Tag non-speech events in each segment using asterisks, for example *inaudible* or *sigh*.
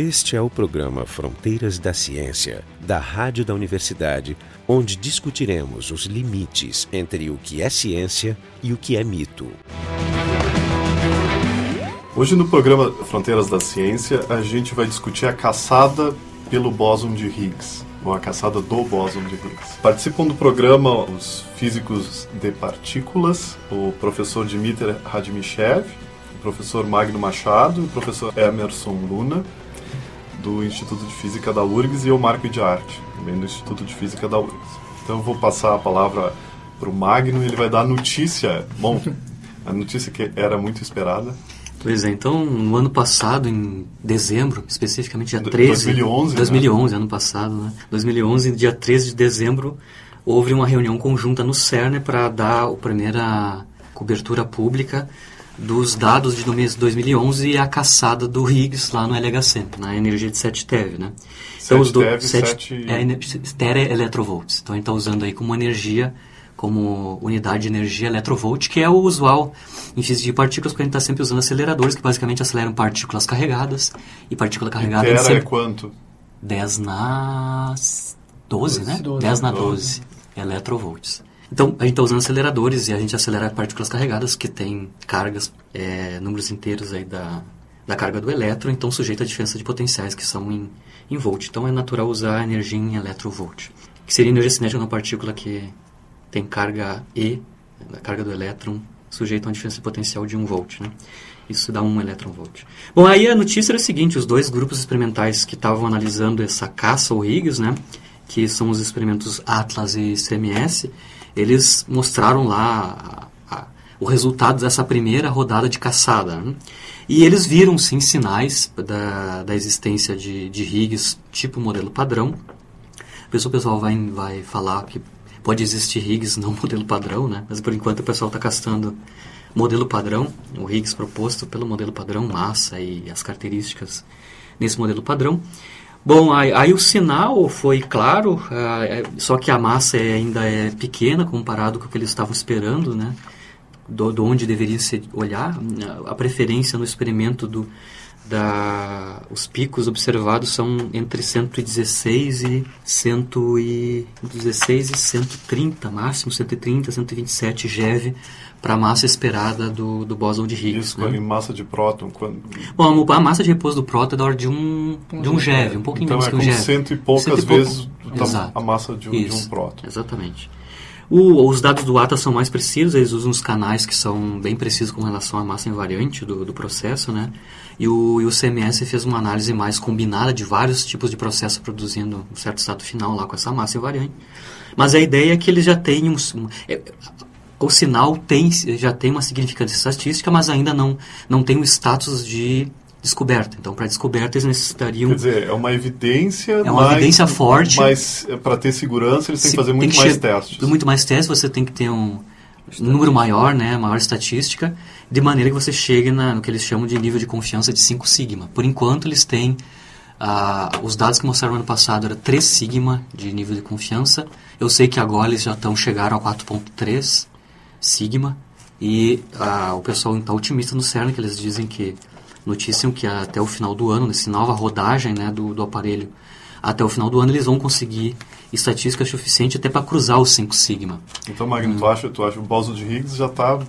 Este é o programa Fronteiras da Ciência, da Rádio da Universidade, onde discutiremos os limites entre o que é ciência e o que é mito. Hoje no programa Fronteiras da Ciência, a gente vai discutir a caçada pelo bóson de Higgs, ou a caçada do bóson de Higgs. Participam do programa os físicos de partículas, o professor Dmitry Radimichev, o professor Magno Machado e o professor Emerson Luna, do Instituto de Física da URGS, e eu, Marco de Arte, também do Instituto de Física da URGS. Então eu vou passar a palavra para o Magno e ele vai dar a notícia. Bom, a notícia que era muito esperada. Pois é, então no ano passado, em dezembro, especificamente dia 13... 2011, 2011, né? ano passado, né? 2011, dia 13 de dezembro, houve uma reunião conjunta no CERN para dar a primeira cobertura pública dos dados de 2011 e a caçada do Higgs lá no LHC, na energia de 7 TeV, né? Então, 7 os do, 7, é, tera electrovolts. Então, a gente está usando aí como energia, como unidade de energia electrovolt, que é o usual em física de partículas, porque a gente está sempre usando aceleradores, que basicamente aceleram partículas carregadas. E partícula carregada... E tera sempre... é quanto? 10 na 12, 12 né? 12, 10 na 12, 12 electrovolts. Então, a gente está usando aceleradores e a gente acelera partículas carregadas que têm cargas, é, números inteiros aí da, da carga do elétron, então sujeito à diferença de potenciais que são em, em volt. Então, é natural usar a energia em electrovolt, que seria a energia cinética de uma partícula que tem carga E, a carga do elétron, sujeito a uma diferença de potencial de 1 volt, né? Isso dá 1 elétron-volt. Bom, aí a notícia era a seguinte, os dois grupos experimentais que estavam analisando essa caça ao Higgs, né, que são os experimentos Atlas e CMS, eles mostraram lá a, a, o resultado dessa primeira rodada de caçada. Né? E eles viram, sim, sinais da, da existência de, de Higgs tipo modelo padrão. Depois o pessoal vai, vai falar que pode existir Higgs não *laughs* modelo padrão, né? mas por enquanto o pessoal está castando modelo padrão, o Higgs proposto pelo modelo padrão, massa e as características nesse modelo padrão. Bom, aí, aí, o sinal foi claro, uh, só que a massa é, ainda é pequena comparado com o que eles estavam esperando, né? Do, do onde deveria se olhar. A preferência no experimento do, da, os picos observados são entre 116 e 116 e 130, máximo 130, 127 GeV para a massa esperada do, do bóson de Higgs. Isso, né? em massa de próton? Quando... Bom, a massa de repouso do próton é da ordem de um, de um GeV, um pouquinho então menos é que um GeV. cento e poucas cento e vezes a massa de um, de um próton. Exatamente. O, os dados do ATA são mais precisos, eles usam os canais que são bem precisos com relação à massa invariante do, do processo, né? E o, e o CMS fez uma análise mais combinada de vários tipos de processo produzindo um certo estado final lá com essa massa invariante. Mas a ideia é que eles já têm um, é, o sinal tem, já tem uma significância estatística, mas ainda não, não tem o status de descoberta. Então, para descoberta, eles necessitariam... Quer dizer, é uma evidência... É uma mais, evidência forte. Mas, é, para ter segurança, eles têm que fazer muito que mais testes. Muito mais testes, você tem que ter um, um número maior, né, maior estatística, de maneira que você chegue na, no que eles chamam de nível de confiança de 5 sigma. Por enquanto, eles têm... Uh, os dados que mostraram no ano passado era 3 sigma de nível de confiança. Eu sei que agora eles já estão chegaram a 4.3 sigma. E uh, o pessoal está otimista no CERN, que eles dizem que noticiam que até o final do ano, nessa nova rodagem né, do, do aparelho, até o final do ano eles vão conseguir estatística suficiente até para cruzar o 5 sigma. Então, Magno, hum. tu acha, tu acha o bóson de Higgs já está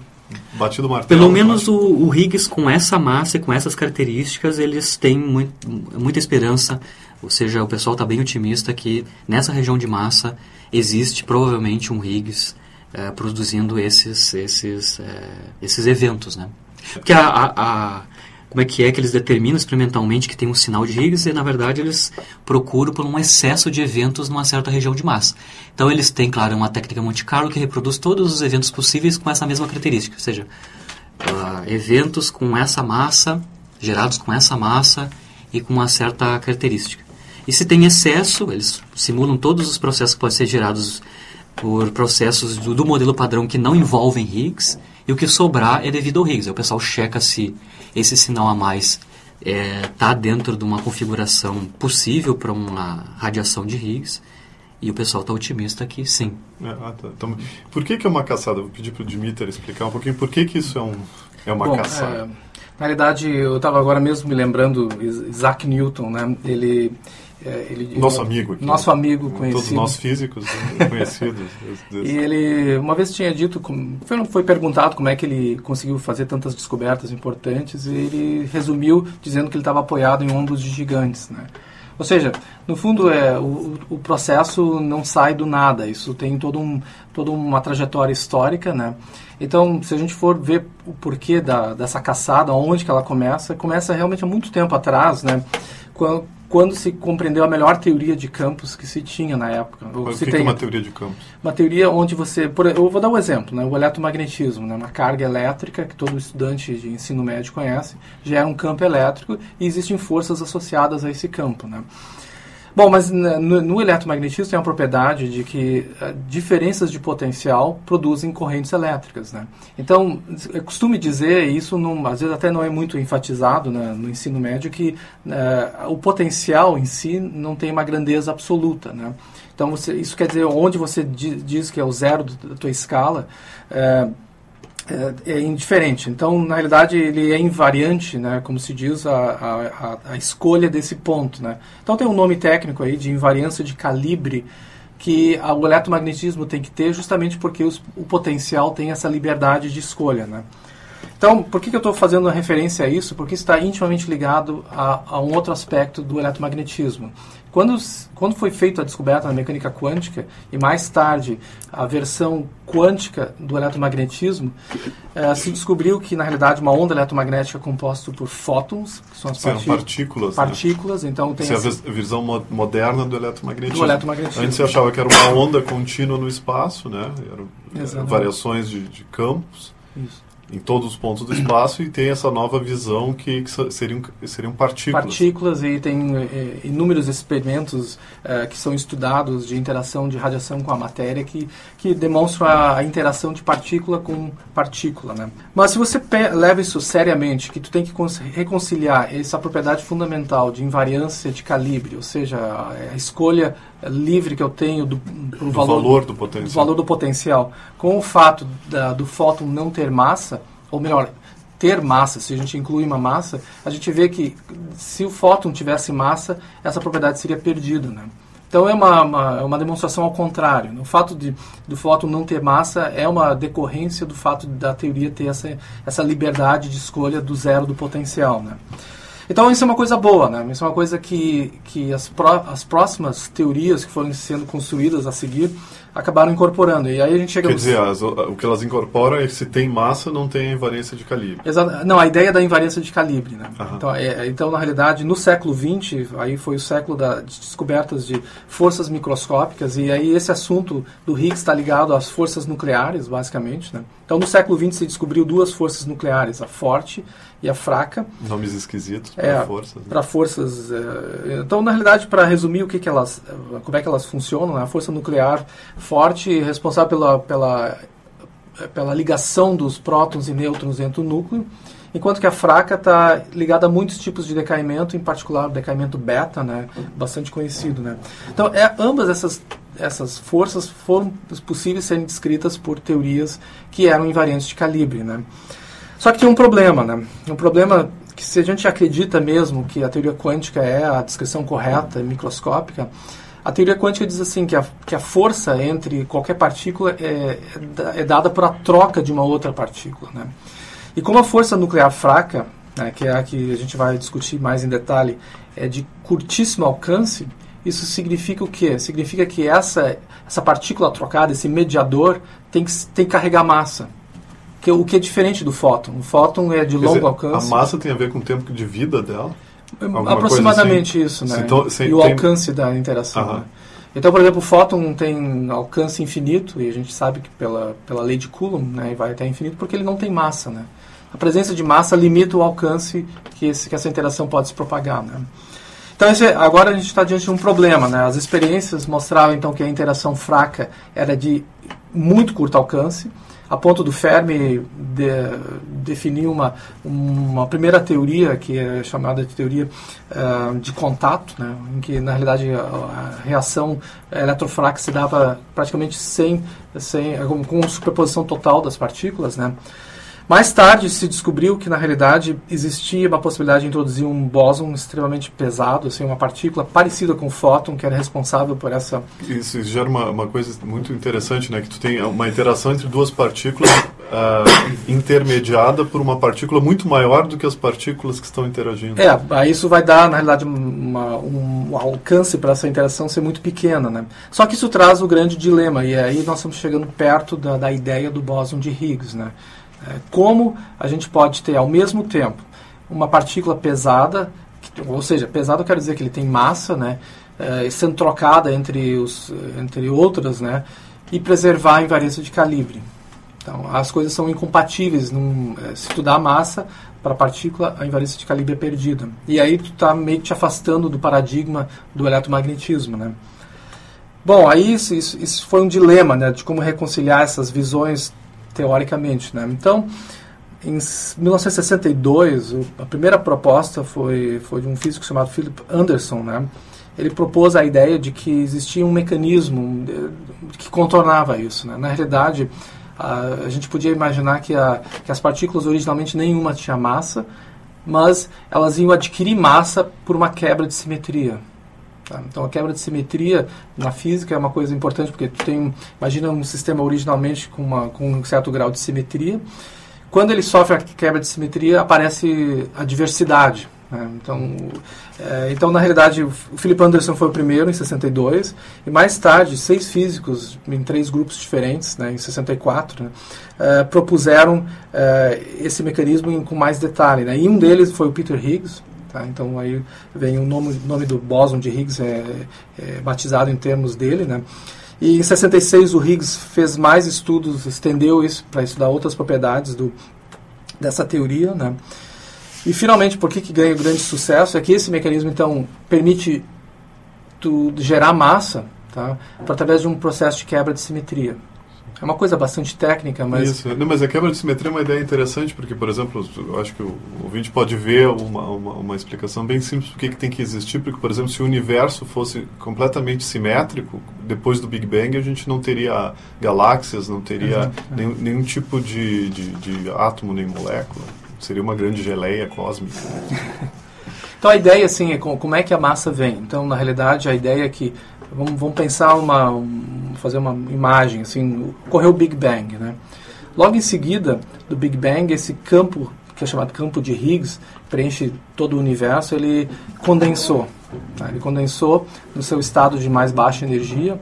batido o martelo? Pelo menos o, o, Higgs com essa massa e com essas características, eles têm muito, muita esperança, ou seja, o pessoal está bem otimista que nessa região de massa existe provavelmente um Higgs é, produzindo esses, esses, é, esses eventos, né? Porque a, a, a como é que é que eles determinam experimentalmente que tem um sinal de Higgs e na verdade eles procuram por um excesso de eventos numa certa região de massa. Então eles têm, claro, uma técnica Monte Carlo que reproduz todos os eventos possíveis com essa mesma característica, ou seja, uh, eventos com essa massa, gerados com essa massa e com uma certa característica. E se tem excesso, eles simulam todos os processos que podem ser gerados por processos do, do modelo padrão que não envolvem Higgs, e o que sobrar é devido ao Higgs. Aí o pessoal checa se esse sinal a mais está é, tá dentro de uma configuração possível para uma radiação de Higgs. E o pessoal está otimista que sim. É, ah, tá. então, por que, que é uma caçada? Vou pedir para o Dmitry explicar um pouquinho por que, que isso é, um, é uma Bom, caçada. É, Na realidade, eu estava agora mesmo me lembrando Isaac Newton, né? Ele é, ele, nosso amigo aqui. Nosso amigo conhecido. Todos nós físicos né, *laughs* conhecidos. e ele uma vez tinha dito, foi, foi perguntado como é que ele conseguiu fazer tantas descobertas importantes e ele resumiu dizendo que ele estava apoiado em ombros de gigantes, né? Ou seja, no fundo é o, o processo não sai do nada. Isso tem todo um, toda uma trajetória histórica, né? Então, se a gente for ver o porquê da, dessa caçada, onde que ela começa, começa realmente há muito tempo atrás, né? Quando, quando se compreendeu a melhor teoria de campos que se tinha na época. O que, que é uma teoria de campos? Uma teoria onde você... Por, eu vou dar um exemplo, né? o eletromagnetismo, né? uma carga elétrica que todo estudante de ensino médio conhece, gera um campo elétrico e existem forças associadas a esse campo. Né? Bom, mas no, no eletromagnetismo tem a propriedade de que uh, diferenças de potencial produzem correntes elétricas, né? Então, eu costumo dizer, e isso não, às vezes até não é muito enfatizado né, no ensino médio, que uh, o potencial em si não tem uma grandeza absoluta, né? Então, você, isso quer dizer, onde você diz que é o zero da tua escala, uh, é, é, indiferente. Então, na realidade, ele é invariante, né, como se diz, a, a, a, escolha desse ponto. Né? Então, tem um nome técnico aí de invariância de calibre que o eletromagnetismo tem que ter justamente porque os, o potencial tem essa liberdade de escolha. Né? Então, por que, que eu estou fazendo referência a isso? Porque está intimamente ligado a, a um outro aspecto do eletromagnetismo. Quando, quando foi feita a descoberta da mecânica quântica e mais tarde a versão quântica do eletromagnetismo, eh, se descobriu que na realidade uma onda eletromagnética é composta por fótons, que são as São partículas. Partículas, né? então tem Essa é a visão moderna do eletromagnetismo. Do eletromagnetismo. Antes você achava que era uma onda contínua no espaço, né? Eram variações de, de campos. Isso em todos os pontos do espaço e tem essa nova visão que, que seriam, seriam partículas. Partículas e tem é, inúmeros experimentos é, que são estudados de interação de radiação com a matéria que, que demonstram a, interação de partícula com partícula. Né? Mas se você leva isso seriamente, que tu tem que reconciliar essa propriedade fundamental de invariância de calibre, ou seja, a escolha livre que eu tenho do, do valor, valor, do potencial. do valor do potencial, com o fato da, do fóton não ter massa, ou melhor, ter massa, se a gente inclui uma massa, a gente vê que se o fóton tivesse massa, essa propriedade seria perdida, né? Então é uma, uma, é uma demonstração ao contrário. O fato de, do fóton não ter massa é uma decorrência do fato da teoria ter essa, essa liberdade de escolha do zero do potencial. Né? Então isso é uma coisa boa, né? Isso é uma coisa que, que as, pró as próximas teorias que foram sendo construídas a seguir acabaram incorporando. E aí a gente chega... Quer dizer, as, o que elas incorporam é que se tem massa, não tem invariância de calibre. Exato. Não, a ideia da invariância de calibre, né? Então, é, então, na realidade, no século XX, aí foi o século da, de descobertas de forças microscópicas, e aí esse assunto do Higgs está ligado às forças nucleares, basicamente, né? Então, no século XX se descobriu duas forças nucleares, a forte e a fraca. Nomes esquisitos para é, forças. Né? Para forças. É, então, na realidade, para resumir o que, que elas, como é que elas funcionam, né? a força nuclear forte responsável pela, pela, pela ligação dos prótons e nêutrons dentro do núcleo, enquanto que a fraca está ligada a muitos tipos de decaimento, em particular o decaimento beta, né? bastante conhecido. Né? Então, é, ambas essas essas forças foram possíveis serem descritas por teorias que eram invariantes de calibre, né? Só que tem um problema, né? Um problema que se a gente acredita mesmo que a teoria quântica é a descrição correta, microscópica, a teoria quântica diz assim que a, que a força entre qualquer partícula é, é, dada por a troca de uma outra partícula, né? E como a força nuclear fraca, né, que é a que a gente vai discutir mais em detalhe, é de curtíssimo alcance, isso significa o quê? Significa que essa, essa partícula trocada, esse mediador, tem que, tem que carregar massa que, o que é diferente do fóton. O fóton é de longo dizer, alcance. A massa tem a ver com o tempo de vida dela? Alguma Aproximadamente assim? isso, né? Então, e o alcance da interação. Né? Então, por exemplo, o fóton tem alcance infinito, e a gente sabe que pela, pela lei de Coulomb né, vai até infinito, porque ele não tem massa. Né? A presença de massa limita o alcance que, esse, que essa interação pode se propagar. Né? Então, esse, agora a gente está diante de um problema. Né? As experiências mostravam então que a interação fraca era de muito curto alcance, a ponto do Fermi de, definir uma, uma primeira teoria, que é chamada de teoria uh, de contato, né, em que, na realidade, a, a reação eletrofraca se dava praticamente sem, sem com superposição total das partículas. Né. Mais tarde se descobriu que na realidade existia uma possibilidade de introduzir um bóson extremamente pesado, assim, uma partícula parecida com o fóton, que era responsável por essa. Isso gera uma, uma coisa muito interessante, né? Que tu tem uma interação entre duas partículas uh, *coughs* intermediada por uma partícula muito maior do que as partículas que estão interagindo. É, isso vai dar, na realidade, uma, um alcance para essa interação ser muito pequena, né? Só que isso traz o grande dilema, e aí nós estamos chegando perto da, da ideia do bóson de Higgs, né? É, como a gente pode ter ao mesmo tempo uma partícula pesada, que, ou seja, pesado quer dizer que ele tem massa, né, é, sendo trocada entre, os, entre outras, né, e preservar a invariância de calibre. Então, as coisas são incompatíveis. Num, é, se tu dá massa para a partícula, a invariância de calibre é perdida. E aí tu está meio que te afastando do paradigma do eletromagnetismo, né. Bom, aí isso, isso, isso foi um dilema, né, de como reconciliar essas visões teoricamente. Né? Então, em 1962, a primeira proposta foi, foi de um físico chamado Philip Anderson. Né? Ele propôs a ideia de que existia um mecanismo que contornava isso. Né? Na realidade, a, a gente podia imaginar que, a, que as partículas originalmente nenhuma tinha massa, mas elas iam adquirir massa por uma quebra de simetria. Tá? Então a quebra de simetria na física é uma coisa importante porque tu tem, imagina um sistema originalmente com, uma, com um certo grau de simetria. Quando ele sofre a quebra de simetria, aparece a diversidade. Né? Então, é, então, na realidade, o Philip Anderson foi o primeiro, em 62, e mais tarde, seis físicos, em três grupos diferentes, né, em 64, né, é, propuseram é, esse mecanismo com mais detalhe. Né? E um deles foi o Peter Higgs, Tá? Então aí vem o nome, nome do bóson de Higgs é, é, batizado em termos dele, né? E em 66 o Higgs fez mais estudos, estendeu isso para estudar outras propriedades do, dessa teoria, né? E finalmente, por que, que ganha grande sucesso? É que esse mecanismo então permite tu gerar massa, tá? através de um processo de quebra de simetria. É uma coisa bastante técnica, mas... Isso, Não, mas a quebra de simetria é uma ideia interessante, porque, por exemplo, eu acho que o ouvinte pode ver uma, uma, uma explicação bem simples por que tem que existir, porque, por exemplo, se o universo fosse completamente simétrico, depois do Big Bang a gente não teria galáxias, não teria nenhum, nenhum, tipo de, de, de átomo nem molécula. Seria uma grande geleia cósmica. *laughs* Então a ideia assim é como é que a massa vem. Então na realidade a ideia é que vamos, vamos pensar uma um, fazer uma imagem assim, ocorreu o Big Bang, né? Logo em seguida do Big Bang esse campo que é chamado campo de Higgs preenche todo o universo, ele condensou. Tá? Ele condensou no seu estado de mais baixa energia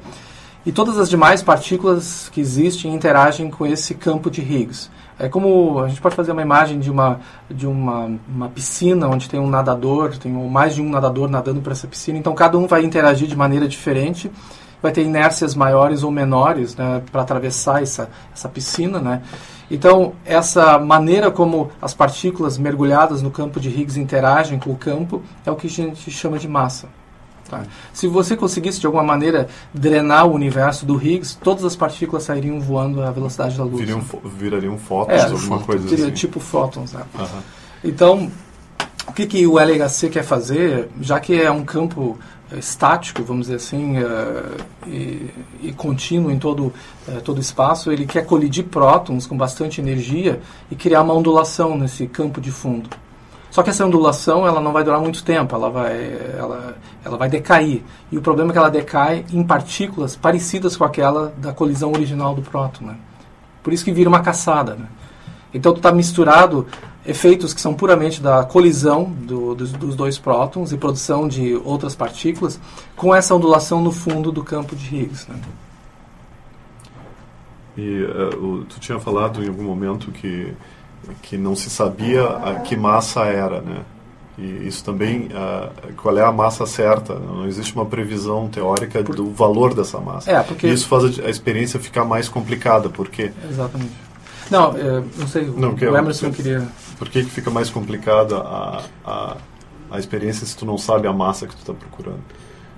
e todas as demais partículas que existem interagem com esse campo de Higgs. É como a gente pode fazer uma imagem de uma de uma, uma piscina onde tem um nadador, tem mais de um nadador nadando para essa piscina. Então cada um vai interagir de maneira diferente, vai ter inércias maiores ou menores né, para atravessar essa essa piscina, né? Então essa maneira como as partículas mergulhadas no campo de Higgs interagem com o campo é o que a gente chama de massa. Tá? Se você conseguisse de alguma maneira drenar o universo do Higgs, todas as partículas sairiam voando à velocidade da luz. Viriam, virariam fótons, é, alguma coisa assim. Tipo fótons. Né? Então, o que, que o LHC quer fazer, já que é um campo eh, estático, vamos dizer assim, uh, e, e, contínuo em todo uh, todo o espaço, ele quer colidir prótons com bastante energia e criar uma ondulação nesse campo de fundo. Só que essa ondulação ela não vai durar muito tempo, ela vai, ela, ela vai decair. E o problema é que ela decai em partículas parecidas com aquela da colisão original do próton. Né? Por isso que vira uma caçada. Né? Então tu está misturado efeitos que são puramente da colisão do, dos, dos, dois prótons e produção de outras partículas com essa ondulação no fundo do campo de Higgs. Né? E uh, tu tinha falado em algum momento que que não se sabia a que massa era, né? E isso também, uh, qual é a massa certa? Não existe uma previsão teórica do valor dessa massa. É, porque... E isso faz a experiência ficar mais complicada, porque... Exatamente. Não, é, não sei, não, que o Emerson queria... Por que, que fica mais complicada a, a, a experiência se tu não sabe a massa que tu está procurando?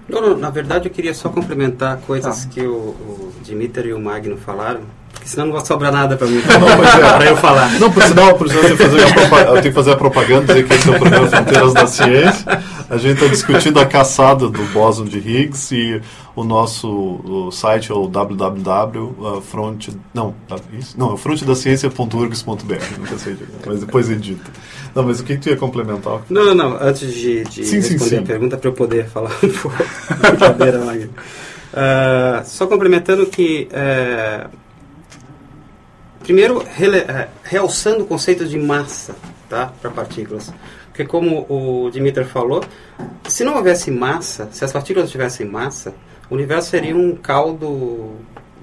Não, não, na verdade eu queria só complementar coisas tá. que o, o Dimitri e o Magno falaram senão não vai sobrar nada para mim *laughs* é. para eu falar. Não, por sinal, por sinal eu, tenho que fazer eu tenho que fazer a propaganda, dizer que esse é o programa Fronteiras da Ciência. A gente está discutindo a caçada do bóson de Higgs e o nosso o site é o www.front... Não, isso? Não, é frontedaciencia.urgs.br, nunca sei, mas depois edita. Não, mas o que, que tu ia complementar? Não, não, não. Antes de, de sim, responder sim, sim. a pergunta, para eu poder falar um pouco. *laughs* Brincadeira, Magno. Uh, só complementando que... Uh, primeiro, uh, realçando o conceito de massa tá, para partículas. Porque como o Dimitri falou, se não houvesse massa, se as partículas tivessem massa, o universo seria um caldo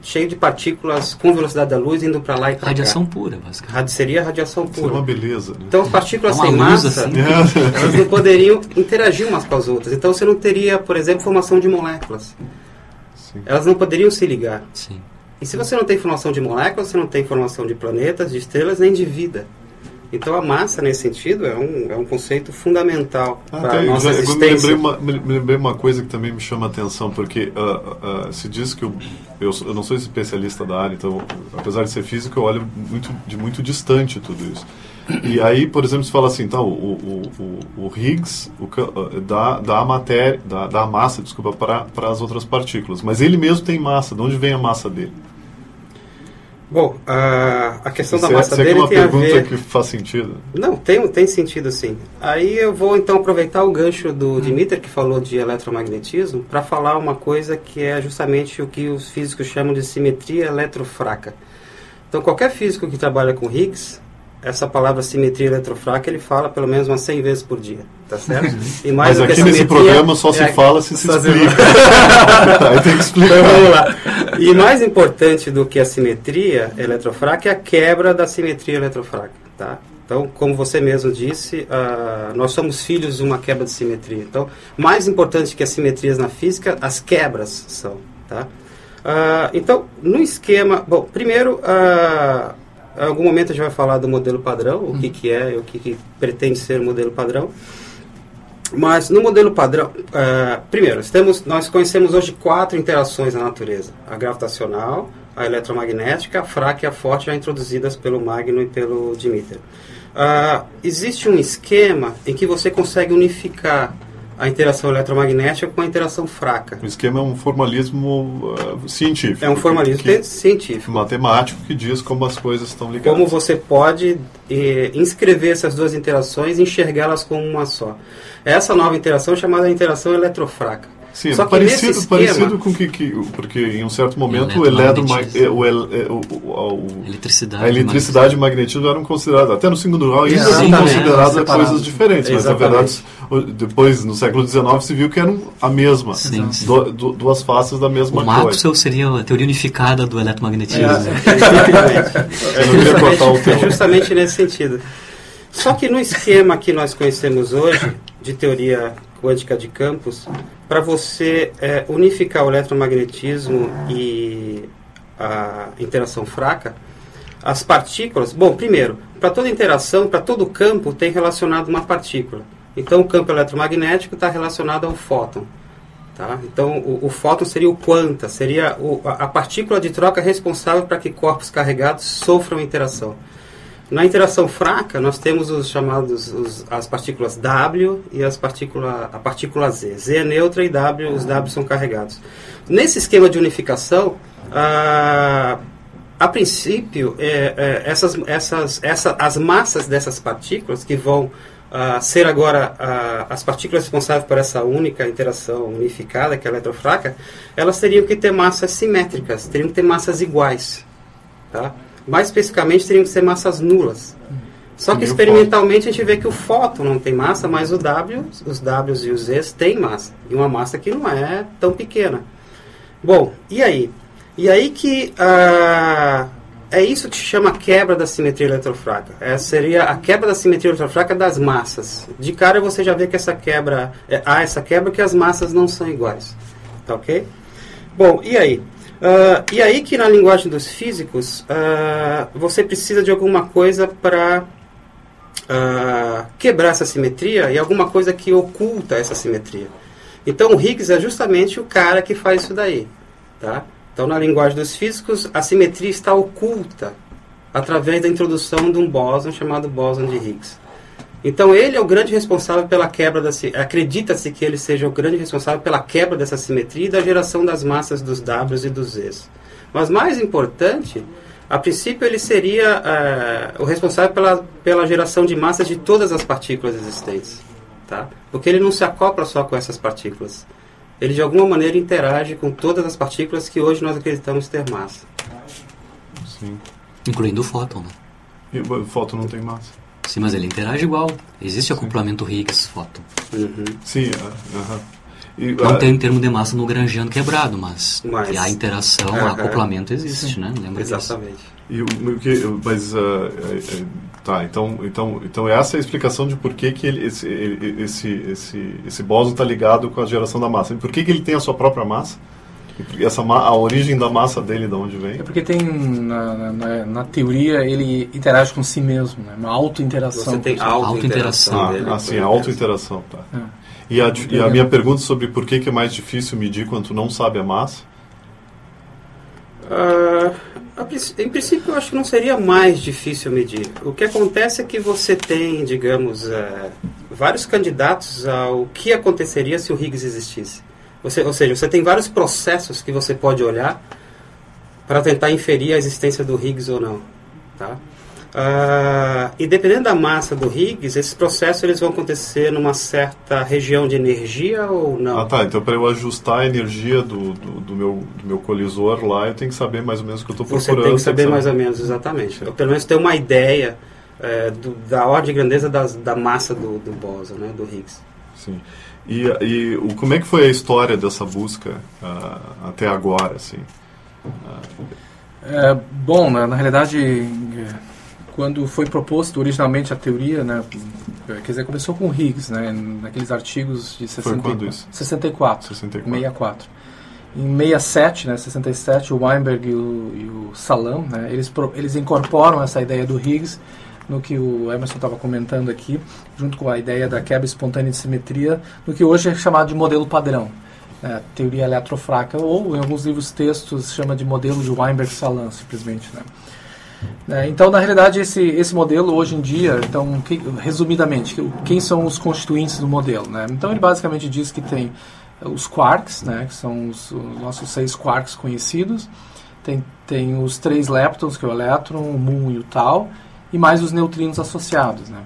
cheio de partículas com velocidade da luz indo para lá e para cá. Radiação pura, basicamente. Seria radiação pura. Seria uma beleza. Né? Então, as partículas é sem massa, assim. *laughs* elas não poderiam interagir umas com as outras. Então, você não teria, por exemplo, formação de moléculas. Sim. Elas não poderiam se ligar. Sim. E se você não tem formação de moléculas, você não tem formação de planetas, de estrelas, nem de vida. Então a massa, nesse sentido, é um, é um conceito fundamental ah, para a nossa já, existência. Me lembrei, uma, me lembrei uma coisa que também me chama a atenção, porque uh, uh, se diz que eu, eu, eu, não sou especialista da área, então, apesar de ser físico, eu olho muito, de muito distante tudo isso. E aí, por exemplo, se fala assim, então, o, o, o, o Higgs o, dá, dá a matéria, dá, dá a massa, desculpa, para as outras partículas. Mas ele mesmo tem massa. De onde vem a massa dele? Bom, a, a questão da massa dele é uma tem pergunta a ver... que faz sentido. Não, tem, tem sentido sim. Aí eu vou então aproveitar o gancho do hum. Dimitri, que falou de eletromagnetismo, para falar uma coisa que é justamente o que os físicos chamam de simetria eletrofraca. Então, qualquer físico que trabalha com Higgs essa palavra simetria eletrofraca ele fala pelo menos umas 100 vezes por dia, tá certo? E mais Mas aqui nesse programa só se é fala se se explica. *laughs* Aí tem que explicar. Então, vamos lá. E mais importante do que a simetria eletrofraca é a quebra da simetria eletrofraca, tá? Então, como você mesmo disse, uh, nós somos filhos de uma quebra de simetria. Então, mais importante que as simetrias na física, as quebras são, tá? Uh, então, no esquema... Bom, primeiro... Uh, em algum momento a gente vai falar do modelo padrão, o que, que é, o que, que pretende ser o modelo padrão. Mas no modelo padrão, uh, primeiro, temos, nós conhecemos hoje quatro interações na natureza: a gravitacional, a eletromagnética, a fraca e a forte, já introduzidas pelo Magno e pelo Dimitri. Uh, existe um esquema em que você consegue unificar a interação eletromagnética com a interação fraca. O esquema é um formalismo uh, científico. É um formalismo que, científico. Matemático que diz como as coisas estão ligadas. Como você pode eh, inscrever essas duas interações e enxergá-las como uma só. Essa nova interação é chamada interação eletrofraca. Sim, Só parecido, esquema, parecido com que, que, porque em um certo momento o, eletromagnetismo, é, eletricidade, a eletricidade e o magnetismo eram considerados, até no segundo grau, ainda eram consideradas coisas diferentes, mas Exatamente. na verdade, depois, no século XIX, se viu que eram a mesma, sim, sim. Do, do, duas faces da mesma o Maxwell seria a teoria unificada do eletromagnetismo. É, é, justamente, justamente nesse sentido. Só que no esquema que nós conhecemos hoje, de teoria quântica de campos, para você é, unificar o eletromagnetismo e a interação fraca, as partículas. Bom, primeiro, para toda interação, para todo campo, tem relacionado uma partícula. Então, o campo eletromagnético está relacionado ao fóton. Tá? Então, o, o fóton seria o quanta, seria o, a partícula de troca responsável para que corpos carregados sofram interação. Na interação fraca, nós temos os chamados os, as partículas W e as partícula, a partícula Z. Z é neutra e W, os W são carregados. Nesse esquema de unificação, a, a princípio, é, é, essas, essas, essa, as massas dessas partículas que vão uh, ser agora uh, as partículas responsáveis por essa única interação unificada, que é a eletrofraca, elas teriam que ter massas simétricas, teriam que ter massas iguais. Tá? Mais especificamente teriam que ser massas nulas. Só que experimentalmente a gente vê que o fóton não tem massa, mas o W, os Ws e os Zs têm massa. E uma massa que não é tão pequena. Bom, e aí? E aí que ah, é isso que se chama quebra da simetria eletrofraca. É, seria a quebra da simetria eletrofraca das massas. De cara você já vê que essa quebra, é, há essa quebra que as massas não são iguais. Tá ok? Bom, e aí? Uh, e aí que na linguagem dos físicos uh, você precisa de alguma coisa para uh, quebrar essa simetria e alguma coisa que oculta essa simetria. Então o Higgs é justamente o cara que faz isso daí. Tá? Então, na linguagem dos físicos, a simetria está oculta através da introdução de um bóson chamado bóson de Higgs. Então, ele é o grande responsável pela quebra da acredita-se que ele seja o grande responsável pela quebra dessa simetria e da geração das massas dos Ws e dos Zs. Mas mais importante, a princípio ele seria uh, o responsável pela, pela geração de massas de todas as partículas existentes, tá? Porque ele não se acopla só com essas partículas. Ele de alguma maneira interage com todas as partículas que hoje nós acreditamos ter massa. Sim. Incluindo o fóton, né? E o fóton não tem massa. Sim, mas ele interage igual. Existe acoplamento Higgs-fóton. Uhum. Sim, uh, uh e, não uh, tem termo de massa no grangiano quebrado, mas, mas a interação, o acoplamento existe, sim. né? Lembra Exatamente. Disso. E o que, mas uh, tá, então, então, então essa é a explicação de por que, que ele, esse, esse, esse, esse bóson está ligado com a geração da massa. E por que, que ele tem a sua própria massa? Essa a origem da massa dele de onde vem? É porque tem na, na, na teoria ele interage com si mesmo, né? Uma auto-interação. Você tem auto-interação. Ah, assim, a auto-interação, tá. É. E a, e a minha pergunta sobre por que, que é mais difícil medir quando tu não sabe a massa? Uh, em princípio, eu acho que não seria mais difícil medir. O que acontece é que você tem, digamos, uh, vários candidatos ao que aconteceria se o Higgs existisse. Você, ou seja, você tem vários processos que você pode olhar para tentar inferir a existência do Higgs ou não. Tá? Uh, e dependendo da massa do Higgs, esses processos eles vão acontecer numa certa região de energia ou não? Ah, tá. Então, para eu ajustar a energia do, do, do, meu, do meu colisor lá, eu tenho que saber mais ou menos o que eu estou procurando. Você tem que saber mais ou menos, exatamente. Ou pelo menos ter uma ideia é, do, da ordem de grandeza das, da massa do, do bóson, né, do Higgs. Sim. E, e o, como é que foi a história dessa busca uh, até agora, assim? Uh, é, bom, na, na, realidade, quando foi proposto originalmente a teoria, né, quer dizer, começou com Higgs, né, naqueles artigos de 60, foi quando isso? 64, 64. 64. Em 67, né, 67, o Weinberg e o, e o Salam, né, eles, eles incorporam essa ideia do Higgs no que o Emerson estava comentando aqui, junto com a ideia da quebra espontânea de simetria, no que hoje é chamado de modelo padrão, é, teoria eletrofraca, ou em alguns livros textos chama de modelo de Weinberg-Salan, simplesmente. Né? É, então, na realidade, esse, esse modelo hoje em dia, então, que, resumidamente, quem são os constituintes do modelo? Né? Então, ele basicamente diz que tem os quarks, né, que são os, os nossos seis quarks conhecidos, tem, tem os três leptons, que é o elétron, o muon e o tau, e mais os neutrinos associados, né?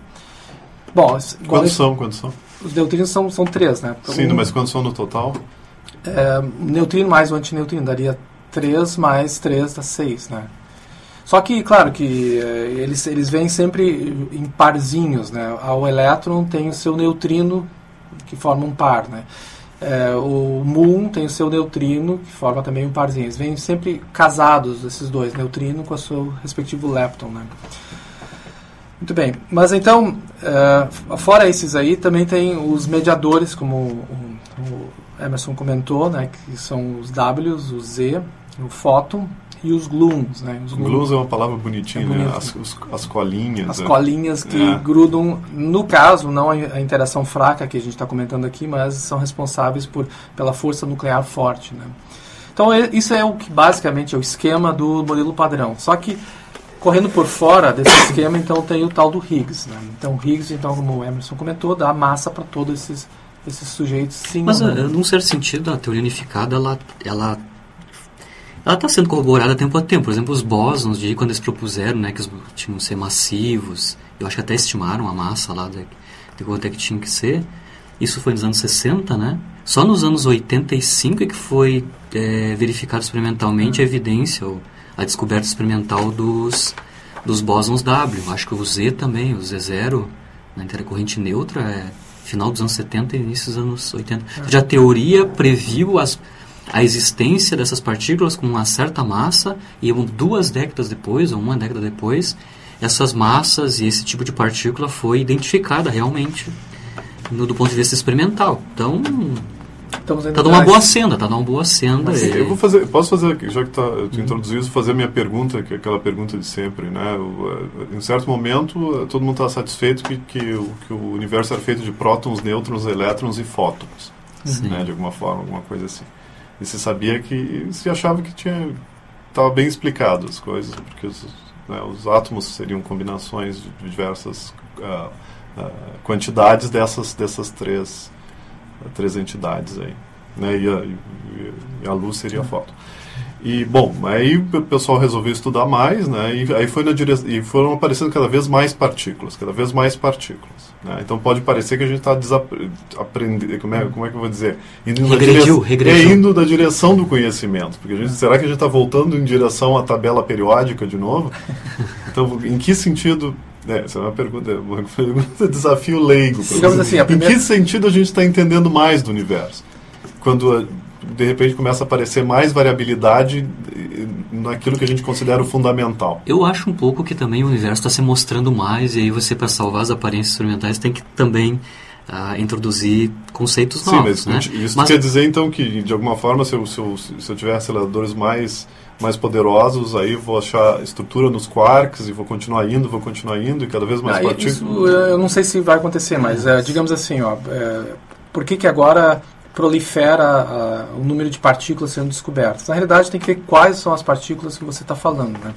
Bom, quantos são? Quantos são? Os neutrinos são, são três, né? Sim, um, mas quantos são no total? É, neutrino mais o antineutrino daria 3 mais 3 dá 6, né? Só que, claro, que é, eles, eles vêm sempre em parzinhos, né? O elétron tem o seu neutrino, que forma um par, né? É, o muon tem o seu neutrino, que forma também um parzinho. Eles vêm sempre casados, esses dois, neutrino com o seu respectivo lepton, né? Muito bem. Mas então, uh, fora esses aí, também tem os mediadores, como o, o, Emerson comentou, né, que são os Ws, o Z, o fóton e os gluons. Né, os gluons é uma palavra bonitinha, é né? As, os, as colinhas. As é. colinhas que é. grudam, no caso, não a, interação fraca que a gente está comentando aqui, mas são responsáveis por, pela força nuclear forte. Né. Então, isso é o que basicamente é o esquema do modelo padrão. Só que correndo por fora desse esquema, então tem o tal do Higgs. Né? Então, o Higgs, então, como o Emerson comentou, dá massa para todos esses, esses sujeitos. Sim, Mas, não. Eh, num certo sentido, a teoria unificada, ela ela ela está sendo corroborada tempo a tempo. Por exemplo, os bósons, de quando eles propuseram né, que tinham que ser massivos, eu acho que até estimaram a massa lá de, de quanto é que tinha que ser. Isso foi nos anos 60, né? Só nos anos 85 é que foi é, verificado experimentalmente a evidência, ou a descoberta experimental dos, dos bósons W. Acho que o Z também, o Z0, na intercorrente neutra, é final dos anos 70 e início dos anos 80. Ou seja, a teoria previu as, a existência dessas partículas com uma certa massa e duas décadas depois, ou uma década depois, essas massas e esse tipo de partícula foi identificada realmente no, do ponto de vista experimental. Então, Estamos tá numa boa senda, tá numa boa senda. E... Eu vou fazer, posso fazer, já que tá, tu uhum. introduziu isso, fazer a minha pergunta, que é aquela pergunta de sempre, né? Eh, em certo momento, todo mundo está satisfeito que, que, o, que o universo era feito de prótons, nêutrons, elétrons e fótons, né? De alguma forma, alguma coisa assim. E se sabia que se achava que tinha estava bem explicado as coisas, porque os, né, os átomos seriam combinações de diversas uh, uh, quantidades dessas dessas três uh, três entidades aí, né? E a, e a luz seria a foto. E, bom, aí o pessoal resolveu estudar mais, né? E aí foi na direção, e foram aparecendo cada vez mais partículas, cada vez mais partículas. Né? Então pode parecer que a gente está desaprendendo, como é, como é que eu vou dizer? Indo regrediu, dire... regrediu. É indo da direção do conhecimento. Porque a gente, será que a gente está voltando em direção à tabela periódica de novo? Então, em que sentido é, essa é uma pergunta, uma pergunta *laughs* desafio leigo. Digamos assim, primeira... Em que sentido a gente está entendendo mais do universo? Quando de repente começa a aparecer mais variabilidade naquilo que a gente considera o fundamental. Eu acho um pouco que também o universo está se mostrando mais e aí você para salvar as aparências experimentais tem que também uh, introduzir conceitos Sim, novos. Sim, mas né? isso mas... quer dizer então que de alguma forma se eu, se eu, se eu tiver aceleradores mais mais poderosos, aí vou achar estrutura nos quarks e vou continuar indo, vou continuar indo e cada vez mais ah, partículas. Isso eu não sei se vai acontecer, mas é, digamos assim, ó, é, por que que agora prolifera uh, o número de partículas sendo descobertas. Na realidade, tem que ver quais são as partículas que você está falando. Né?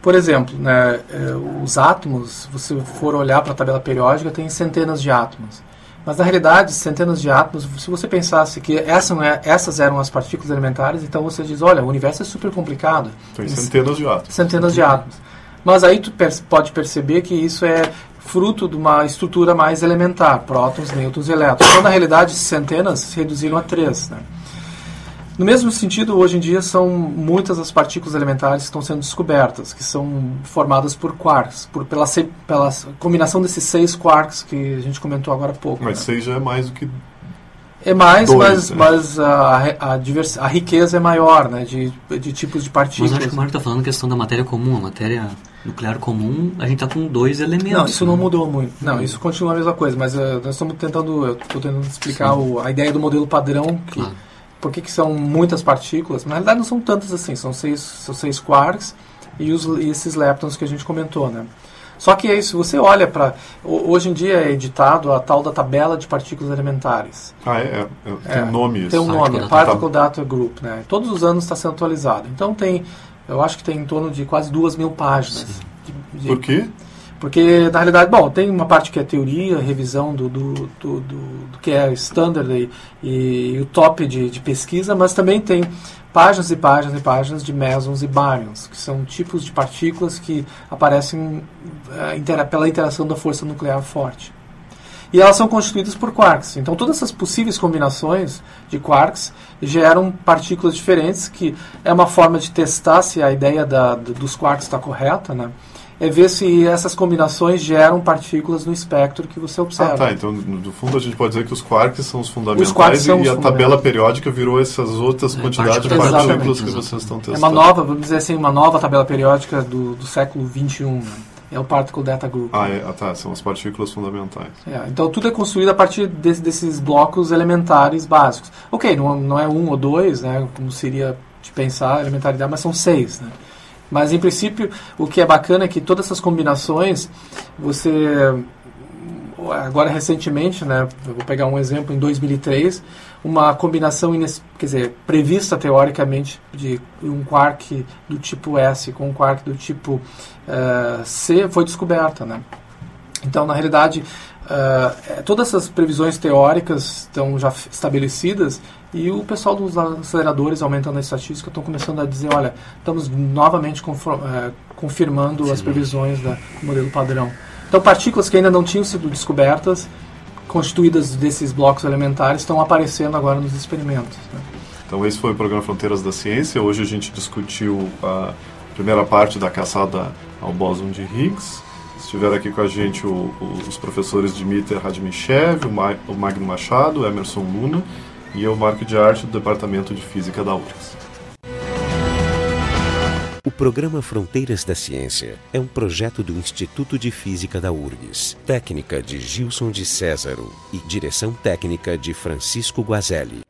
Por exemplo, né, eh, os átomos, se você for olhar para a tabela periódica, tem centenas de átomos. Mas na realidade, centenas de átomos, se você pensasse que essa é, essas eram as partículas elementares, então você diz, olha, o universo é super complicado. Tem centenas de átomos. Centenas de átomos. Mas aí tu pode perceber que isso é fruto de uma estrutura mais elementar, prótons, nêutrons e elétrons. Então, na realidade, centenas se reduziram a três. Né? No mesmo sentido, hoje em dia, são muitas as partículas elementares que estão sendo descobertas, que são formadas por quarks, por, pela, pela combinação desses seis quarks que a gente comentou agora há pouco. Mas né? seis já é mais do que é mais, Dois, mas, né? mas a, a, divers, a riqueza é maior né, de, de tipos de partículas. Mas acho que o Marco está falando a questão da matéria comum. A matéria nuclear comum, a gente está com dois elementos. Não, isso né? não mudou muito. Não, isso continua a mesma coisa, mas uh, nós estamos tentando, eu estou tentando explicar o, a ideia do modelo padrão, que, Claro. Por que que são muitas partículas. Na realidade não são tantas assim, são seis, são seis quarks e, os, e esses leptons que a gente comentou, né? Só que é isso, você olha para. Hoje em dia é editado a tal da tabela de partículas elementares. Ah, é, é, tem É, um nome isso. Tem um nome, Particle é Data Particle Data Group. Né? Todos os anos está sendo atualizado. Então tem, eu acho que tem em torno de quase duas mil páginas. de- de- Por quê? Porque, na realidade, bom, tem uma parte que é teoria, revisão do, do, do, do- do que é standard e, e o top de, de pesquisa, mas também tem páginas e páginas e páginas de mesons e baryons, que são tipos de partículas que aparecem eh, intera- pela interação da força nuclear forte. E elas são constituídas por quarks. Então, todas essas possíveis combinações de quarks geram partículas diferentes, que é uma forma de testar se a ideia da, do- dos quarks está correta, né? É ver se essas combinações geram partículas no espectro que você observa. Ah, tá. Então, no fundo, a gente pode dizer que os quarks são os fundamentais quarks são e os a tabela periódica virou essas outras É, quantidades de partículas. partículas que Exatamente. vocês estão É testando. uma nova, vamos dizer assim, uma nova tabela periódica do, do século XXI. Né? É o Particle Data Group. Ah, é, ah, tá. São as partículas fundamentais. É, então tudo é construído a partir desse- desses blocos elementares básicos. Ok, não, não é um ou dois, né, como seria de pensar elementaridade, mas são seis. Né? Mas em princípio, o que é bacana é que todas essas combinações, você agora recentemente, né, vou pegar um exemplo em 2003, uma combinação ines- quer dizer, prevista teoricamente de um quark do tipo S com um quark do tipo eh, C foi descoberta, né? Então, na realidade, ah, eh, todas essas previsões teóricas estão já estabelecidas e o pessoal dos aceleradores, aumentando a estatística, estão começando a dizer, olha, estamos novamente eh, confirmando as previsões da- do modelo padrão. Então, partículas que ainda não tinham sido descobertas, constituídas desses blocos elementares, estão aparecendo agora nos experimentos. né? Então, esse foi o programa Fronteiras da Ciência. Hoje a gente discutiu a primeira parte da caçada ao bóson de Higgs. Estiveram aqui com a gente o- o- os professores Dmitry Radmichev, o, Ma o Magno Machado, Emerson Luna e eu, Marco de Arte, do Departamento de Física da URGS. O programa Fronteiras da Ciência é um projeto do Instituto de Física da URGS, técnica de Gilson de Césaro e direção técnica de Francisco Guazelli.